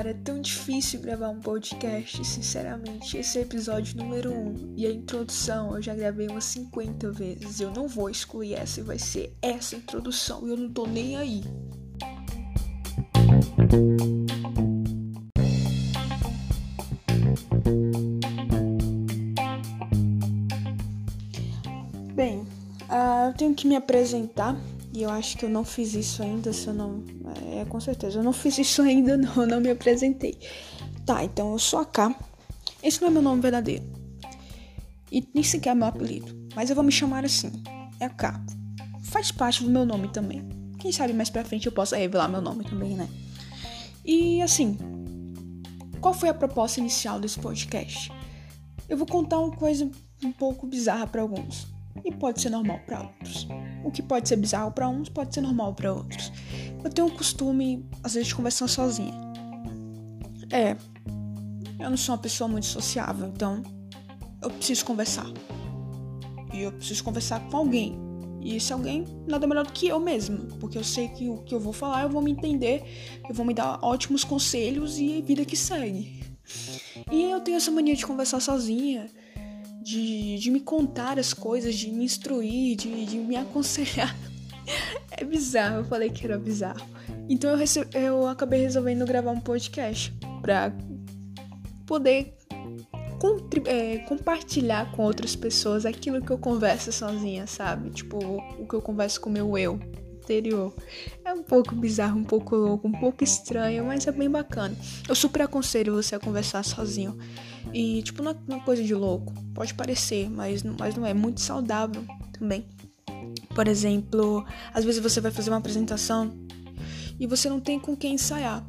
Cara, é tão difícil gravar um podcast, sinceramente. Esse é o episódio número 1 um, e a introdução eu já gravei umas 50 vezes. Eu não vou excluir essa vai ser essa introdução e eu não tô nem aí. Bem, uh, eu tenho que me apresentar e eu acho que eu não fiz isso ainda, se eu não. É, com certeza, eu não fiz isso ainda, não, eu não me apresentei. Tá, então eu sou a K. Esse não é meu nome verdadeiro. E nem sequer é meu apelido. Mas eu vou me chamar assim. É a K. Faz parte do meu nome também. Quem sabe mais pra frente eu possa revelar meu nome também, né? E assim, qual foi a proposta inicial desse podcast? Eu vou contar uma coisa um pouco bizarra para alguns e pode ser normal para outros. O que pode ser bizarro para uns pode ser normal para outros. Eu tenho o costume, às vezes, de conversar sozinha. É, eu não sou uma pessoa muito sociável, então eu preciso conversar. E eu preciso conversar com alguém. E esse alguém nada melhor do que eu mesmo, porque eu sei que o que eu vou falar eu vou me entender, eu vou me dar ótimos conselhos e vida que segue. E eu tenho essa mania de conversar sozinha de, de me contar as coisas, de me instruir, de, de me aconselhar. É bizarro, eu falei que era bizarro. Então eu, eu acabei resolvendo gravar um podcast pra poder é, compartilhar com outras pessoas aquilo que eu converso sozinha, sabe? Tipo, o que eu converso com o meu eu interior. É um pouco bizarro, um pouco louco, um pouco estranho, mas é bem bacana. Eu super aconselho você a conversar sozinho. E, tipo, não é uma coisa de louco. Pode parecer, mas, mas não é. Muito saudável também. Por exemplo, às vezes você vai fazer uma apresentação e você não tem com quem ensaiar.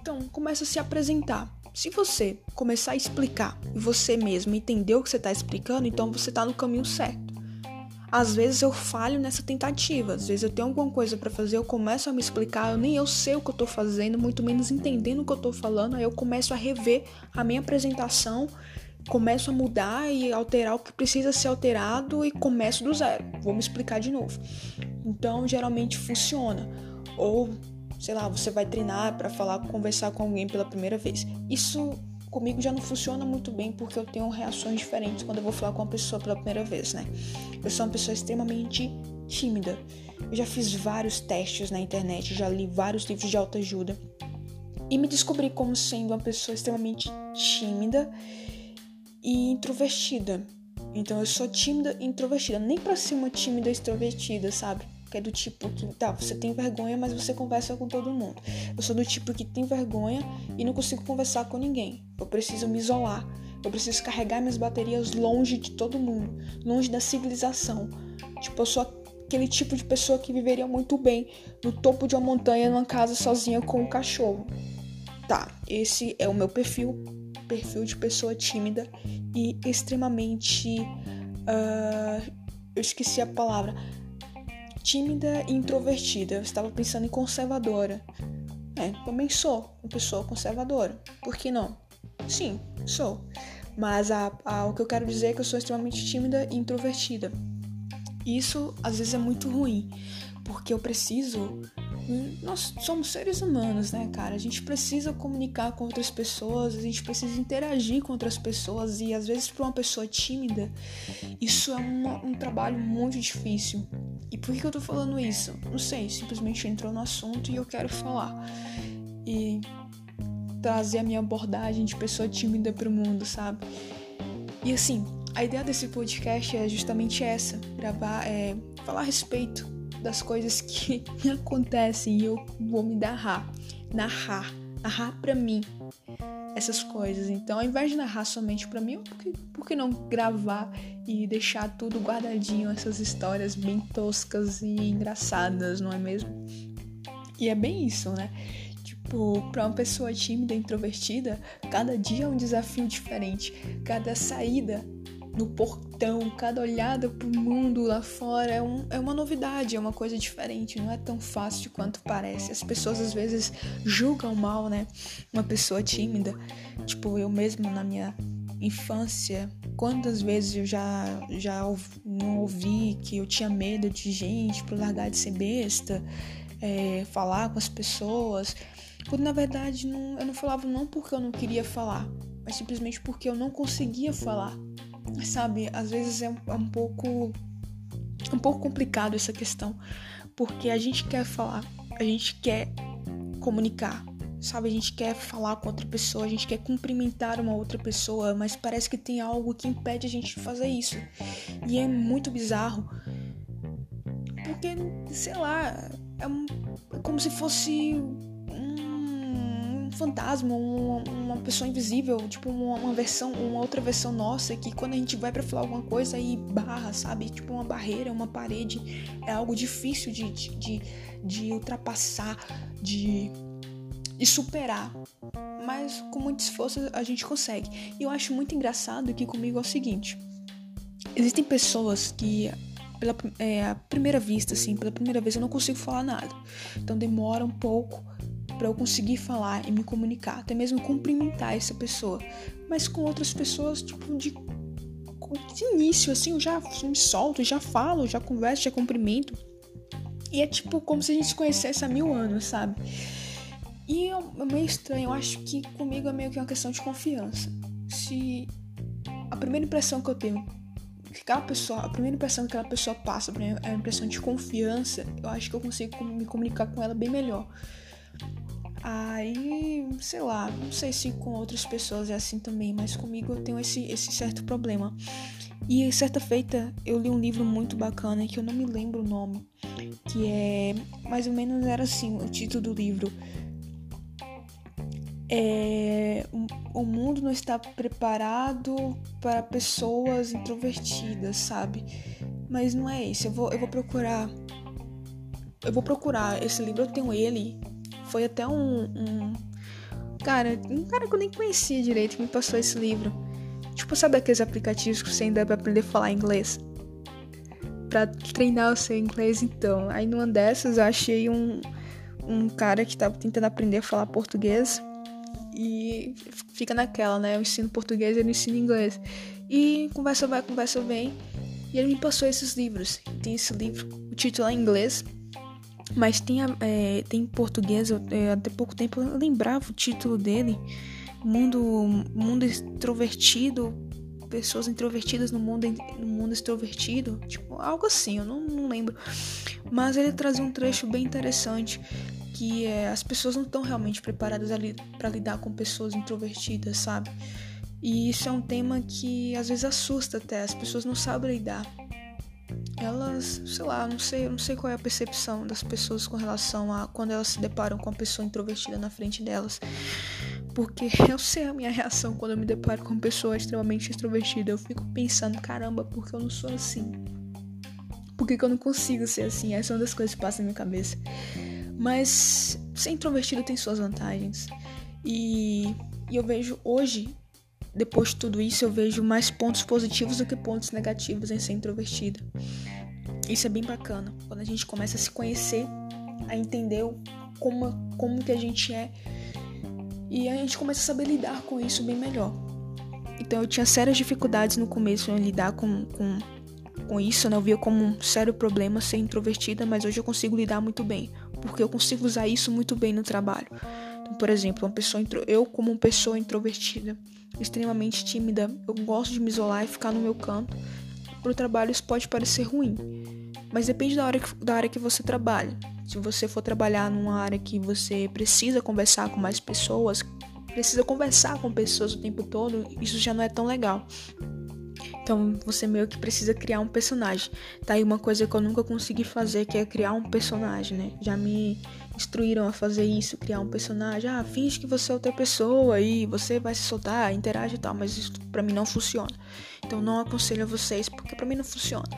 Então, começa a se apresentar. Se você começar a explicar e você mesmo entender o que você está explicando, então você está no caminho certo. Às vezes eu falho nessa tentativa, às vezes eu tenho alguma coisa para fazer, eu começo a me explicar, eu nem eu sei o que eu tô fazendo, muito menos entendendo o que eu tô falando, aí eu começo a rever a minha apresentação, começo a mudar e alterar o que precisa ser alterado e começo do zero. Vou me explicar de novo. Então, geralmente funciona. Ou, sei lá, você vai treinar para falar, conversar com alguém pela primeira vez. Isso comigo já não funciona muito bem porque eu tenho reações diferentes quando eu vou falar com uma pessoa pela primeira vez, né? Eu sou uma pessoa extremamente tímida. Eu já fiz vários testes na internet, já li vários livros de autoajuda e me descobri como sendo uma pessoa extremamente tímida e introvertida. Então eu sou tímida e introvertida, nem para ser uma tímida extrovertida, sabe? Que é do tipo que, tá, você tem vergonha, mas você conversa com todo mundo. Eu sou do tipo que tem vergonha e não consigo conversar com ninguém. Eu preciso me isolar. Eu preciso carregar minhas baterias longe de todo mundo, longe da civilização. Tipo, eu sou aquele tipo de pessoa que viveria muito bem no topo de uma montanha, numa casa sozinha com um cachorro. Tá, esse é o meu perfil, perfil de pessoa tímida e extremamente. Uh, eu esqueci a palavra tímida e introvertida. Eu estava pensando em conservadora. É, também sou uma pessoa conservadora. Por que não? Sim, sou. Mas a, a, o que eu quero dizer é que eu sou extremamente tímida e introvertida. Isso às vezes é muito ruim, porque eu preciso nós somos seres humanos, né, cara? A gente precisa comunicar com outras pessoas, a gente precisa interagir com outras pessoas e às vezes para uma pessoa tímida isso é uma, um trabalho muito difícil. E por que eu tô falando isso? Não sei, simplesmente entrou no assunto e eu quero falar e trazer a minha abordagem de pessoa tímida para o mundo, sabe? E assim, a ideia desse podcast é justamente essa: gravar, é, falar a respeito das coisas que me acontecem e eu vou me narrar, narrar, narrar para mim essas coisas. Então, ao invés de narrar somente para mim, por que, por que não gravar e deixar tudo guardadinho, essas histórias bem toscas e engraçadas, não é mesmo? E é bem isso, né? Tipo, para uma pessoa tímida, introvertida, cada dia é um desafio diferente, cada saída no portão, cada olhada pro mundo lá fora é, um, é uma novidade, é uma coisa diferente, não é tão fácil quanto parece. As pessoas às vezes julgam mal, né? Uma pessoa tímida. Tipo, eu mesma na minha infância, quantas vezes eu já, já não ouvi que eu tinha medo de gente por largar de ser besta, é, falar com as pessoas. Quando na verdade não, eu não falava não porque eu não queria falar, mas simplesmente porque eu não conseguia falar. Sabe, às vezes é um, é um pouco um pouco complicado essa questão, porque a gente quer falar, a gente quer comunicar, sabe? A gente quer falar com outra pessoa, a gente quer cumprimentar uma outra pessoa, mas parece que tem algo que impede a gente de fazer isso. E é muito bizarro. Porque, sei lá, é, um, é como se fosse fantasma, uma, uma pessoa invisível, tipo uma, uma, versão, uma outra versão nossa que quando a gente vai para falar alguma coisa aí barra, sabe? Tipo uma barreira, uma parede, é algo difícil de, de, de, de ultrapassar, de, de superar. Mas com muito esforço a gente consegue. E eu acho muito engraçado que comigo é o seguinte: existem pessoas que pela é, primeira vista, assim, pela primeira vez eu não consigo falar nada. Então demora um pouco para eu conseguir falar e me comunicar, até mesmo cumprimentar essa pessoa. Mas com outras pessoas, tipo, de, de início, assim, eu já me solto, já falo, já converso, já cumprimento. E é tipo como se a gente se conhecesse há mil anos, sabe? E é, é meio estranho, eu acho que comigo é meio que uma questão de confiança. Se a primeira impressão que eu tenho que aquela pessoa, a primeira impressão que aquela pessoa passa é a impressão de confiança, eu acho que eu consigo me comunicar com ela bem melhor. Aí, sei lá, não sei se com outras pessoas é assim também, mas comigo eu tenho esse, esse certo problema. E certa feita eu li um livro muito bacana que eu não me lembro o nome, que é mais ou menos era assim o título do livro. É, o mundo não está preparado para pessoas introvertidas, sabe? Mas não é isso. Eu vou, eu vou procurar. Eu vou procurar esse livro. Eu tenho ele foi até um, um, Cara, um cara que eu nem conhecia direito que me passou esse livro. Tipo, sabe aqueles aplicativos que você ainda pra aprender a falar inglês? Pra treinar o seu inglês, então. Aí numa dessas eu achei um, um cara que tava tentando aprender a falar português. E fica naquela, né? Eu ensino português ele ensina inglês. E conversa vai, conversa vem. E ele me passou esses livros. Tem esse livro, o título é em inglês, mas tem, é, tem em português, eu, é, até pouco tempo eu lembrava o título dele. Mundo, mundo extrovertido, pessoas introvertidas no mundo, no mundo extrovertido, tipo, algo assim, eu não, não lembro. Mas ele trazia um trecho bem interessante, que é, as pessoas não estão realmente preparadas para lidar com pessoas introvertidas, sabe? E isso é um tema que às vezes assusta até, as pessoas não sabem lidar elas, sei lá, não sei, não sei qual é a percepção das pessoas com relação a quando elas se deparam com uma pessoa introvertida na frente delas. Porque eu sei a minha reação quando eu me deparo com uma pessoa extremamente extrovertida. Eu fico pensando, caramba, por que eu não sou assim? Por que, que eu não consigo ser assim? Essa é uma das coisas que passa na minha cabeça. Mas ser introvertido tem suas vantagens. E, e eu vejo hoje depois de tudo isso, eu vejo mais pontos positivos do que pontos negativos em ser introvertida. Isso é bem bacana. Quando a gente começa a se conhecer, a entender como, como que a gente é, e a gente começa a saber lidar com isso bem melhor. Então eu tinha sérias dificuldades no começo em lidar com, com, com isso, né? Eu via como um sério problema ser introvertida, mas hoje eu consigo lidar muito bem, porque eu consigo usar isso muito bem no trabalho. Por exemplo, uma pessoa eu como uma pessoa introvertida, extremamente tímida, eu gosto de me isolar e ficar no meu canto. Para o trabalho isso pode parecer ruim, mas depende da área, que, da área que você trabalha. Se você for trabalhar numa área que você precisa conversar com mais pessoas, precisa conversar com pessoas o tempo todo, isso já não é tão legal. Então você meio que precisa criar um personagem. Tá aí uma coisa que eu nunca consegui fazer, que é criar um personagem, né? Já me instruíram a fazer isso, criar um personagem. Ah, finge que você é outra pessoa e você vai se soltar, interage e tal, mas isso para mim não funciona. Então não aconselho a vocês porque para mim não funciona.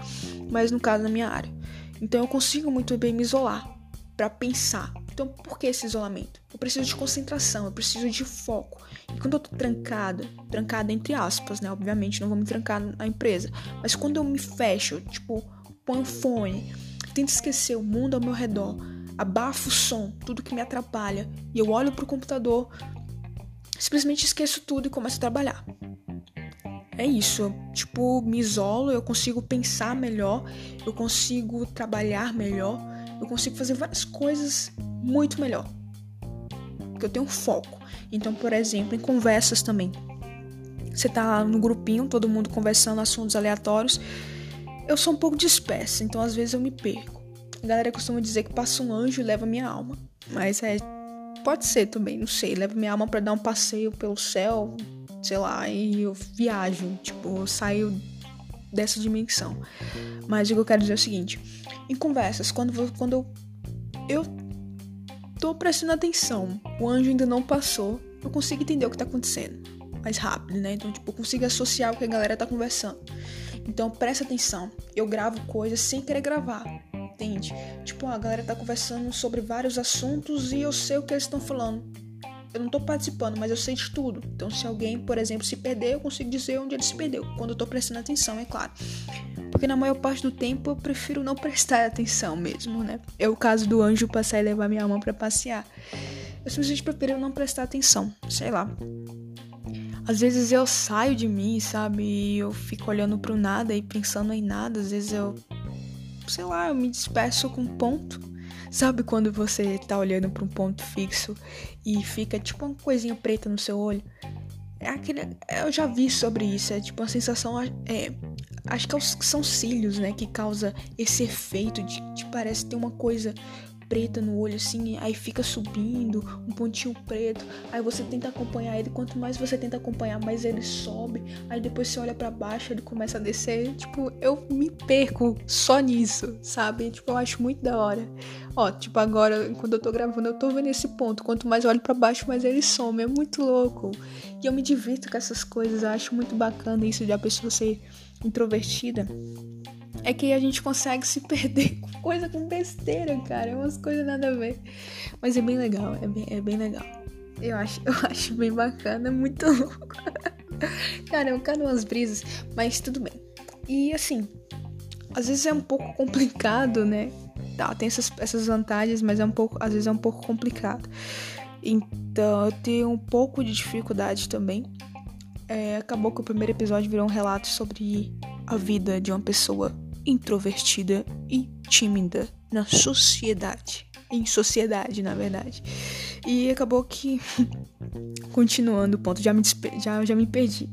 Mas no caso da minha área. Então eu consigo muito bem me isolar para pensar. Então por que esse isolamento? Eu preciso de concentração, eu preciso de foco. E quando eu tô trancada, trancada entre aspas, né? Obviamente não vou me trancar na empresa, mas quando eu me fecho, tipo, ponho fone, tento esquecer o mundo ao meu redor, abafo o som, tudo que me atrapalha, e eu olho pro computador, simplesmente esqueço tudo e começo a trabalhar. é isso. Eu, tipo, me isolo, eu consigo pensar melhor, eu consigo trabalhar melhor, eu consigo fazer várias coisas muito melhor. Porque eu tenho foco. Então, por exemplo, em conversas também. Você tá no grupinho, todo mundo conversando assuntos aleatórios. Eu sou um pouco dispersa, então às vezes eu me perco. A galera costuma dizer que passa um anjo e leva minha alma. Mas é. Pode ser também, não sei. Leva minha alma para dar um passeio pelo céu, sei lá, e eu viajo, tipo, eu saio dessa dimensão. Mas o que eu quero dizer é o seguinte: em conversas, quando, quando eu, eu tô prestando atenção, o anjo ainda não passou, eu consigo entender o que tá acontecendo mais rápido, né? Então, tipo, eu consigo associar o que a galera tá conversando. Então, presta atenção. Eu gravo coisas sem querer gravar, entende? Tipo, a galera tá conversando sobre vários assuntos e eu sei o que eles estão falando eu não tô participando, mas eu sei de tudo. Então, se alguém, por exemplo, se perder, eu consigo dizer onde ele se perdeu, quando eu tô prestando atenção, é claro. Porque na maior parte do tempo eu prefiro não prestar atenção mesmo, né? É o caso do anjo passar e levar minha mão para passear. Eu simplesmente prefiro não prestar atenção, sei lá. Às vezes eu saio de mim, sabe? E eu fico olhando pro nada e pensando em nada. Às vezes eu, sei lá, eu me disperso com um ponto Sabe quando você tá olhando para um ponto fixo e fica tipo uma coisinha preta no seu olho? É aquele, eu já vi sobre isso, é tipo uma sensação é, acho que é são cílios, né, que causa esse efeito de, de parece ter uma coisa preta no olho, assim, aí fica subindo, um pontinho preto, aí você tenta acompanhar ele, quanto mais você tenta acompanhar, mais ele sobe, aí depois você olha para baixo, ele começa a descer, tipo, eu me perco só nisso, sabe? Tipo, eu acho muito da hora. Ó, tipo, agora, quando eu tô gravando, eu tô vendo esse ponto, quanto mais eu olho para baixo, mais ele some, é muito louco. E eu me divirto com essas coisas, eu acho muito bacana isso de a pessoa ser introvertida é que a gente consegue se perder com coisa com besteira, cara. É umas coisas nada a ver. Mas é bem legal, é bem, é bem legal. Eu acho, eu acho bem bacana, é muito louco. cara, eu quero umas brisas, mas tudo bem. E assim, às vezes é um pouco complicado, né? Tá, tem essas, essas vantagens, mas é um pouco, às vezes é um pouco complicado. Então, eu tenho um pouco de dificuldade também. É, acabou que o primeiro episódio virou um relato sobre a vida de uma pessoa introvertida e tímida na sociedade. Em sociedade, na verdade. E acabou que. continuando o ponto, já me, já, já me perdi.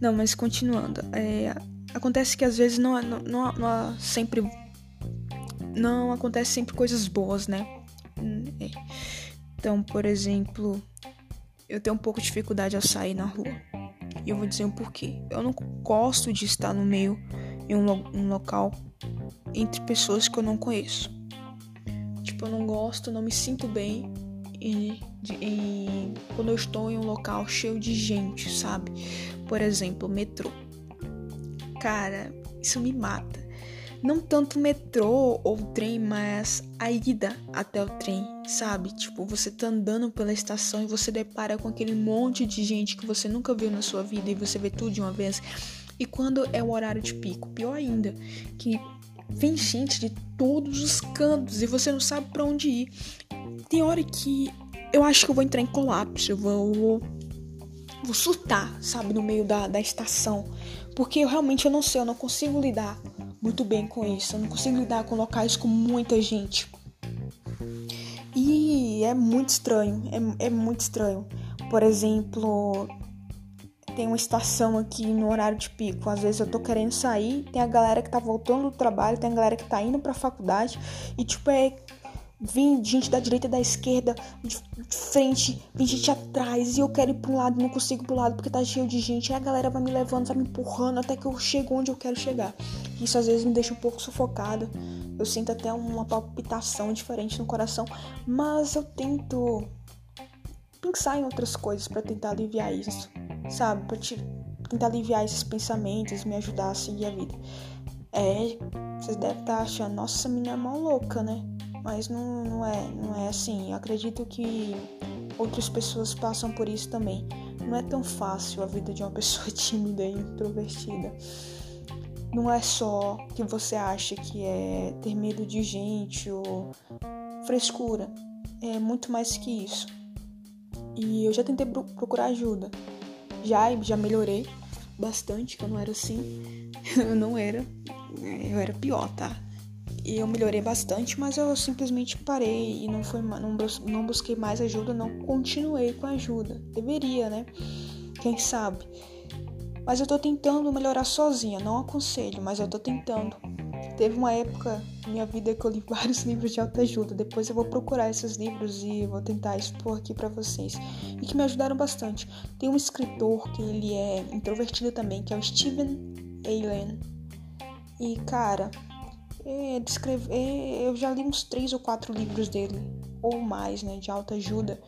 Não, mas continuando. É, acontece que às vezes não, não, não, não sempre. Não acontece sempre coisas boas, né? Hum, é. Então, por exemplo, eu tenho um pouco de dificuldade a sair na rua. E eu vou dizer um porquê. Eu não gosto de estar no meio em um, um local entre pessoas que eu não conheço. Tipo, eu não gosto, não me sinto bem em, em, quando eu estou em um local cheio de gente, sabe? Por exemplo, metrô. Cara, isso me mata. Não tanto metrô ou trem, mas a ida até o trem, sabe? Tipo, você tá andando pela estação e você depara com aquele monte de gente que você nunca viu na sua vida e você vê tudo de uma vez. E quando é o horário de pico, pior ainda, que vem gente de todos os cantos e você não sabe para onde ir. Tem hora que eu acho que eu vou entrar em colapso, eu vou, vou, surtar, sabe, no meio da, da estação. Porque eu realmente eu não sei, eu não consigo lidar muito bem com isso. Eu não consigo lidar com locais com muita gente. E é muito estranho, é, é muito estranho. Por exemplo, tem uma estação aqui no horário de pico. Às vezes eu tô querendo sair, tem a galera que tá voltando do trabalho, tem a galera que tá indo pra faculdade e tipo é vem gente da direita da esquerda, de frente, vem gente atrás, e eu quero ir pra um lado, não consigo ir pro lado porque tá cheio de gente. Aí a galera vai me levando, vai me empurrando até que eu chego onde eu quero chegar. Isso às vezes me deixa um pouco sufocada. Eu sinto até uma palpitação diferente no coração, mas eu tento pensar em outras coisas para tentar aliviar isso sabe? Te, tentar aliviar esses pensamentos, me ajudar a seguir a vida. É, vocês devem estar tá achando, nossa, essa menina é mó louca, né? Mas não, não é, não é assim. Eu acredito que outras pessoas passam por isso também. Não é tão fácil a vida de uma pessoa tímida e introvertida. Não é só que você acha que é ter medo de gente ou frescura. É muito mais que isso. E eu já tentei procurar ajuda já já melhorei, bastante que eu não era assim. eu não era. Eu era pior, tá? E eu melhorei bastante, mas eu simplesmente parei e não, foi, não, não busquei mais ajuda, não continuei com ajuda. Deveria, né? Quem sabe? Mas eu tô tentando melhorar sozinha, não aconselho, mas eu tô tentando. Teve uma época na minha vida que eu li vários livros de autoajuda. Depois eu vou procurar esses livros e vou tentar expor aqui para vocês. E que me ajudaram bastante. Tem um escritor que ele é introvertido também, que é o Steven Allen. E cara, é, descreve, é, eu já li uns três ou quatro livros dele, ou mais, né, de autoajuda.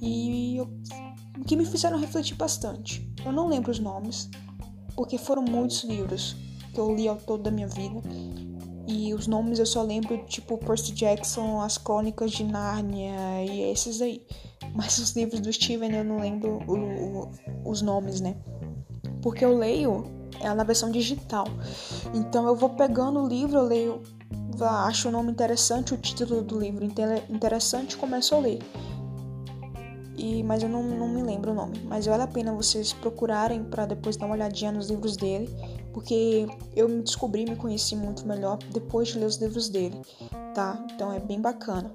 E eu, que me fizeram refletir bastante. Eu não lembro os nomes, porque foram muitos livros que eu li ao todo da minha vida. E os nomes eu só lembro, tipo Percy Jackson, As Crônicas de Nárnia e esses aí. Mas os livros do Steven eu não lembro o, o, os nomes, né? Porque eu leio é na versão digital. Então eu vou pegando o livro, eu leio, acho o nome interessante, o título do livro interessante, começo a ler. E, mas eu não, não me lembro o nome. Mas vale a pena vocês procurarem para depois dar uma olhadinha nos livros dele porque eu me descobri, me conheci muito melhor depois de ler os livros dele, tá? Então é bem bacana.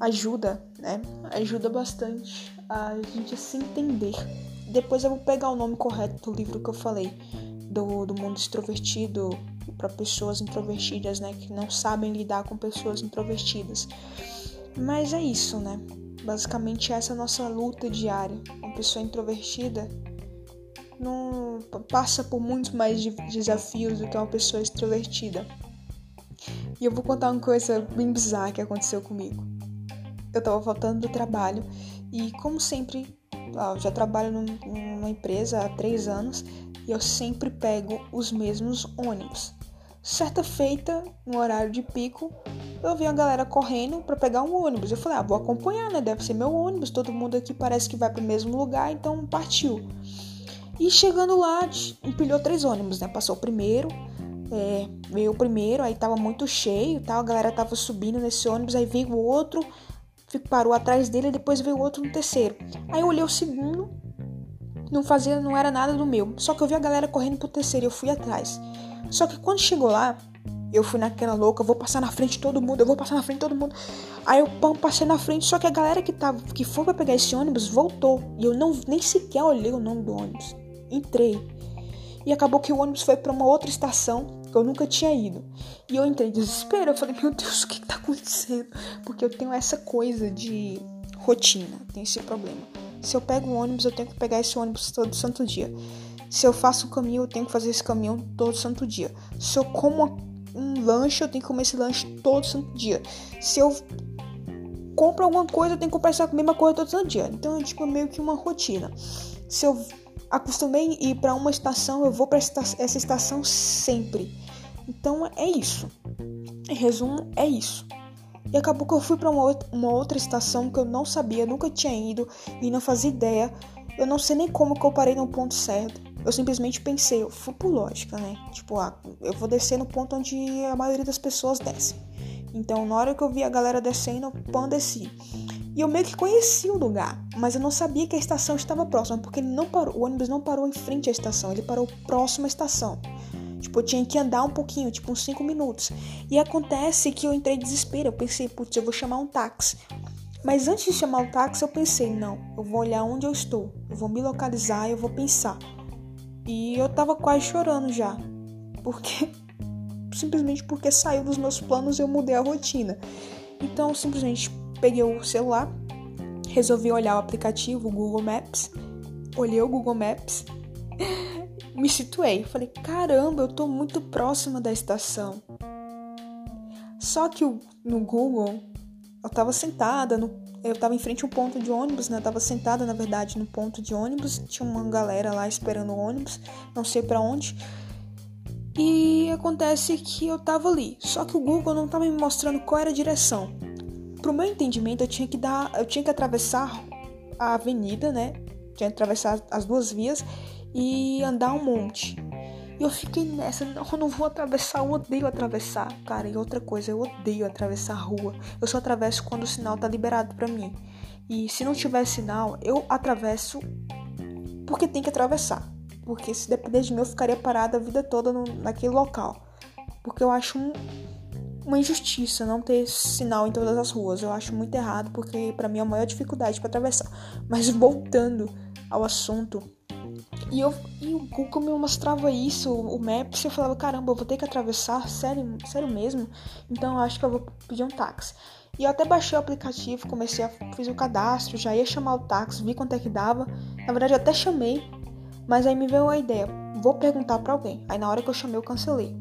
Ajuda, né? Ajuda bastante a gente se entender. Depois eu vou pegar o nome correto do livro que eu falei, do, do mundo extrovertido para pessoas introvertidas, né? Que não sabem lidar com pessoas introvertidas. Mas é isso, né? Basicamente essa é a nossa luta diária. Uma pessoa introvertida não passa por muitos mais desafios do que uma pessoa extrovertida. E eu vou contar uma coisa bem bizarra que aconteceu comigo. Eu tava voltando do trabalho e, como sempre, eu já trabalho numa empresa há três anos e eu sempre pego os mesmos ônibus. Certa feita, no horário de pico, eu vi a galera correndo para pegar um ônibus. Eu falei, ah, vou acompanhar, né? Deve ser meu ônibus, todo mundo aqui parece que vai para o mesmo lugar, então partiu. E chegando lá, empilhou três ônibus, né? Passou o primeiro, é, veio o primeiro, aí tava muito cheio, tal, a galera tava subindo nesse ônibus, aí veio o outro, parou atrás dele, depois veio o outro no terceiro. Aí eu olhei o segundo, não fazia, não era nada do meu. Só que eu vi a galera correndo pro terceiro e eu fui atrás. Só que quando chegou lá, eu fui naquela louca, vou passar na frente de todo mundo, eu vou passar na frente de todo mundo. Aí eu pão, passei na frente, só que a galera que tava, que foi para pegar esse ônibus voltou. E eu não nem sequer olhei o nome do ônibus entrei. E acabou que o ônibus foi para uma outra estação que eu nunca tinha ido. E eu entrei em desespero. Eu falei, meu Deus, o que, está acontecendo? Porque eu tenho essa coisa de rotina, tem esse problema. Se eu pego um ônibus, eu tenho que pegar esse ônibus todo santo dia. Se eu faço um caminho, eu tenho que fazer esse caminho todo santo dia. Se eu como um lanche, eu tenho que comer esse lanche todo santo dia. Se eu compro alguma coisa, eu tenho que comprar essa mesma coisa todo santo dia. Então é tipo meio que uma rotina. Se eu acostumei a ir para uma estação, eu vou para essa estação sempre. Então é isso. Em resumo, é isso. E acabou que eu fui para uma, uma outra estação que eu não sabia, nunca tinha ido e não fazia ideia. Eu não sei nem como que eu parei no ponto certo. Eu simplesmente pensei, eu fui por lógica, né? Tipo, ah, eu vou descer no ponto onde a maioria das pessoas desce. Então, na hora que eu vi a galera descendo, eu pão desci. E eu meio que conhecia o lugar, mas eu não sabia que a estação estava próxima, porque ele não parou, o ônibus não parou em frente à estação, ele parou próximo à estação. Tipo, eu tinha que andar um pouquinho, tipo uns 5 minutos. E acontece que eu entrei em desespero, eu pensei, putz, eu vou chamar um táxi. Mas antes de chamar o táxi, eu pensei, não, eu vou olhar onde eu estou, eu vou me localizar, eu vou pensar. E eu tava quase chorando já, porque simplesmente porque saiu dos meus planos eu mudei a rotina. Então, simplesmente peguei o celular, resolvi olhar o aplicativo, Google Maps, olhei o Google Maps, me situei. Falei, caramba, eu tô muito próxima da estação. Só que no Google, eu tava sentada, no, eu tava em frente a um ponto de ônibus, né? Eu tava sentada, na verdade, no ponto de ônibus. Tinha uma galera lá esperando o ônibus, não sei para onde. E acontece que eu tava ali. Só que o Google não tava me mostrando qual era a direção. Pro meu entendimento, eu tinha que dar, eu tinha que atravessar a avenida, né? Tinha que atravessar as duas vias e andar um monte. E eu fiquei nessa, não, eu não vou atravessar, eu odeio atravessar, cara. E outra coisa, eu odeio atravessar a rua. Eu só atravesso quando o sinal tá liberado para mim. E se não tiver sinal, eu atravesso porque tem que atravessar. Porque se depender de mim, eu ficaria parada a vida toda no, naquele local. Porque eu acho um, uma injustiça não ter sinal em todas as ruas. Eu acho muito errado, porque para mim é a maior dificuldade para atravessar. Mas voltando ao assunto, e, eu, e o Google me mostrava isso, o Maps, eu falava, caramba, eu vou ter que atravessar, sério, sério mesmo? Então eu acho que eu vou pedir um táxi. E eu até baixei o aplicativo, comecei a fiz o cadastro, já ia chamar o táxi, vi quanto é que dava. Na verdade, eu até chamei, mas aí me veio a ideia, vou perguntar para alguém. Aí na hora que eu chamei, eu cancelei.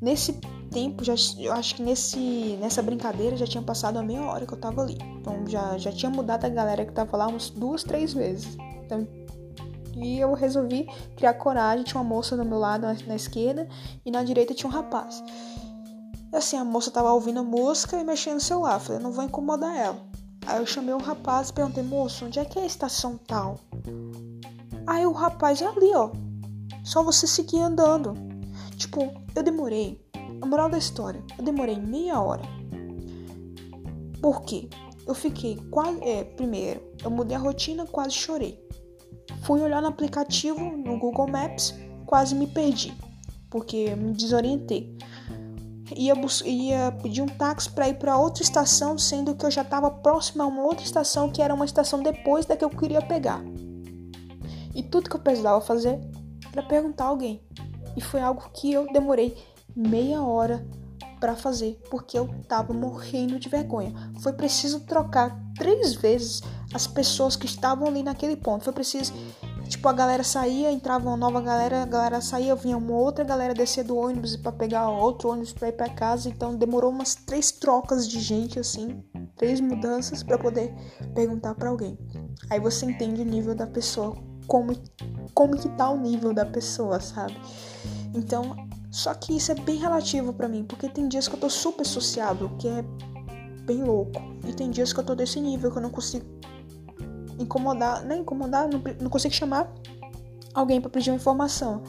Nesse tempo, já, eu acho que nesse, nessa brincadeira já tinha passado a meia hora que eu tava ali. Então já, já tinha mudado a galera que tava lá umas duas, três vezes. Então e eu resolvi criar coragem. Tinha uma moça do meu lado na, esquerda e na direita tinha um rapaz. Assim, a moça tava ouvindo música e mexendo no celular. Falei, não vou incomodar ela. Aí eu chamei um rapaz e perguntei, moço, onde é que é a estação tal? Aí o rapaz é ali, ó. Só você seguir andando. Tipo, eu demorei. A moral da história, eu demorei meia hora. Por quê? Eu fiquei quase. É, primeiro, eu mudei a rotina, quase chorei. Fui olhar no aplicativo, no Google Maps, quase me perdi, porque me desorientei. Ia, ia pedir um táxi para ir para outra estação, sendo que eu já estava próximo a uma outra estação que era uma estação depois da que eu queria pegar. E tudo que eu precisava fazer era perguntar a alguém. E foi algo que eu demorei meia hora para fazer, porque eu tava morrendo de vergonha. Foi preciso trocar três vezes as pessoas que estavam ali naquele ponto. Foi preciso, tipo, a galera saía, entrava uma nova galera, a galera saía, vinha uma outra galera descer do ônibus para pegar outro ônibus para ir para casa. Então demorou umas três trocas de gente assim, três mudanças para poder perguntar para alguém. Aí você entende o nível da pessoa, como como que tá o nível da pessoa, sabe? Então, só que isso é bem relativo para mim, porque tem dias que eu tô super sociável, que é bem louco. E tem dias que eu tô desse nível que eu não consigo incomodar, nem incomodar, não, não consigo chamar alguém para pedir uma informação.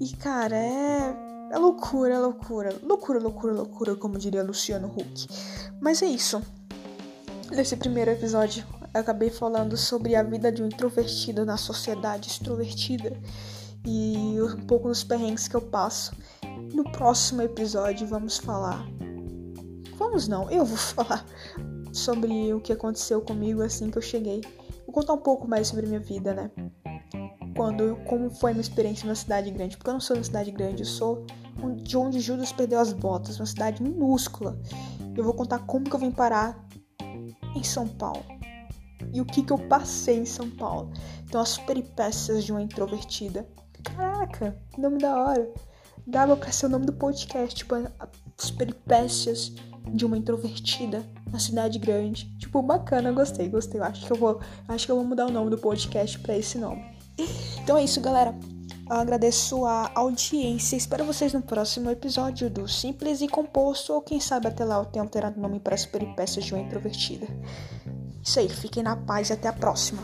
E cara, é é loucura, é loucura. Loucura, loucura, loucura, como diria Luciano Huck. Mas é isso. Nesse primeiro episódio, eu acabei falando sobre a vida de um introvertido na sociedade extrovertida e um pouco dos perrengues que eu passo. No próximo episódio vamos falar. Vamos não, eu vou falar sobre o que aconteceu comigo assim que eu cheguei. Vou contar um pouco mais sobre minha vida, né? Quando, como foi a minha experiência na cidade grande, porque eu não sou na cidade grande, eu sou de onde Judas perdeu as botas, uma cidade minúscula. Eu vou contar como que eu vim parar em São Paulo e o que que eu passei em São Paulo. Então as peripécias de uma introvertida Caraca, nome da hora. Dava pra ser o nome do podcast, tipo, as peripécias de uma introvertida na cidade grande. Tipo, bacana, gostei, gostei. Acho que eu vou, acho que eu vou mudar o nome do podcast para esse nome. Então é isso, galera. Eu agradeço a audiência. Espero vocês no próximo episódio do Simples e Composto, ou quem sabe até lá eu tenho alterado o nome para as peripécias de uma introvertida. Isso aí, fiquem na paz e até a próxima.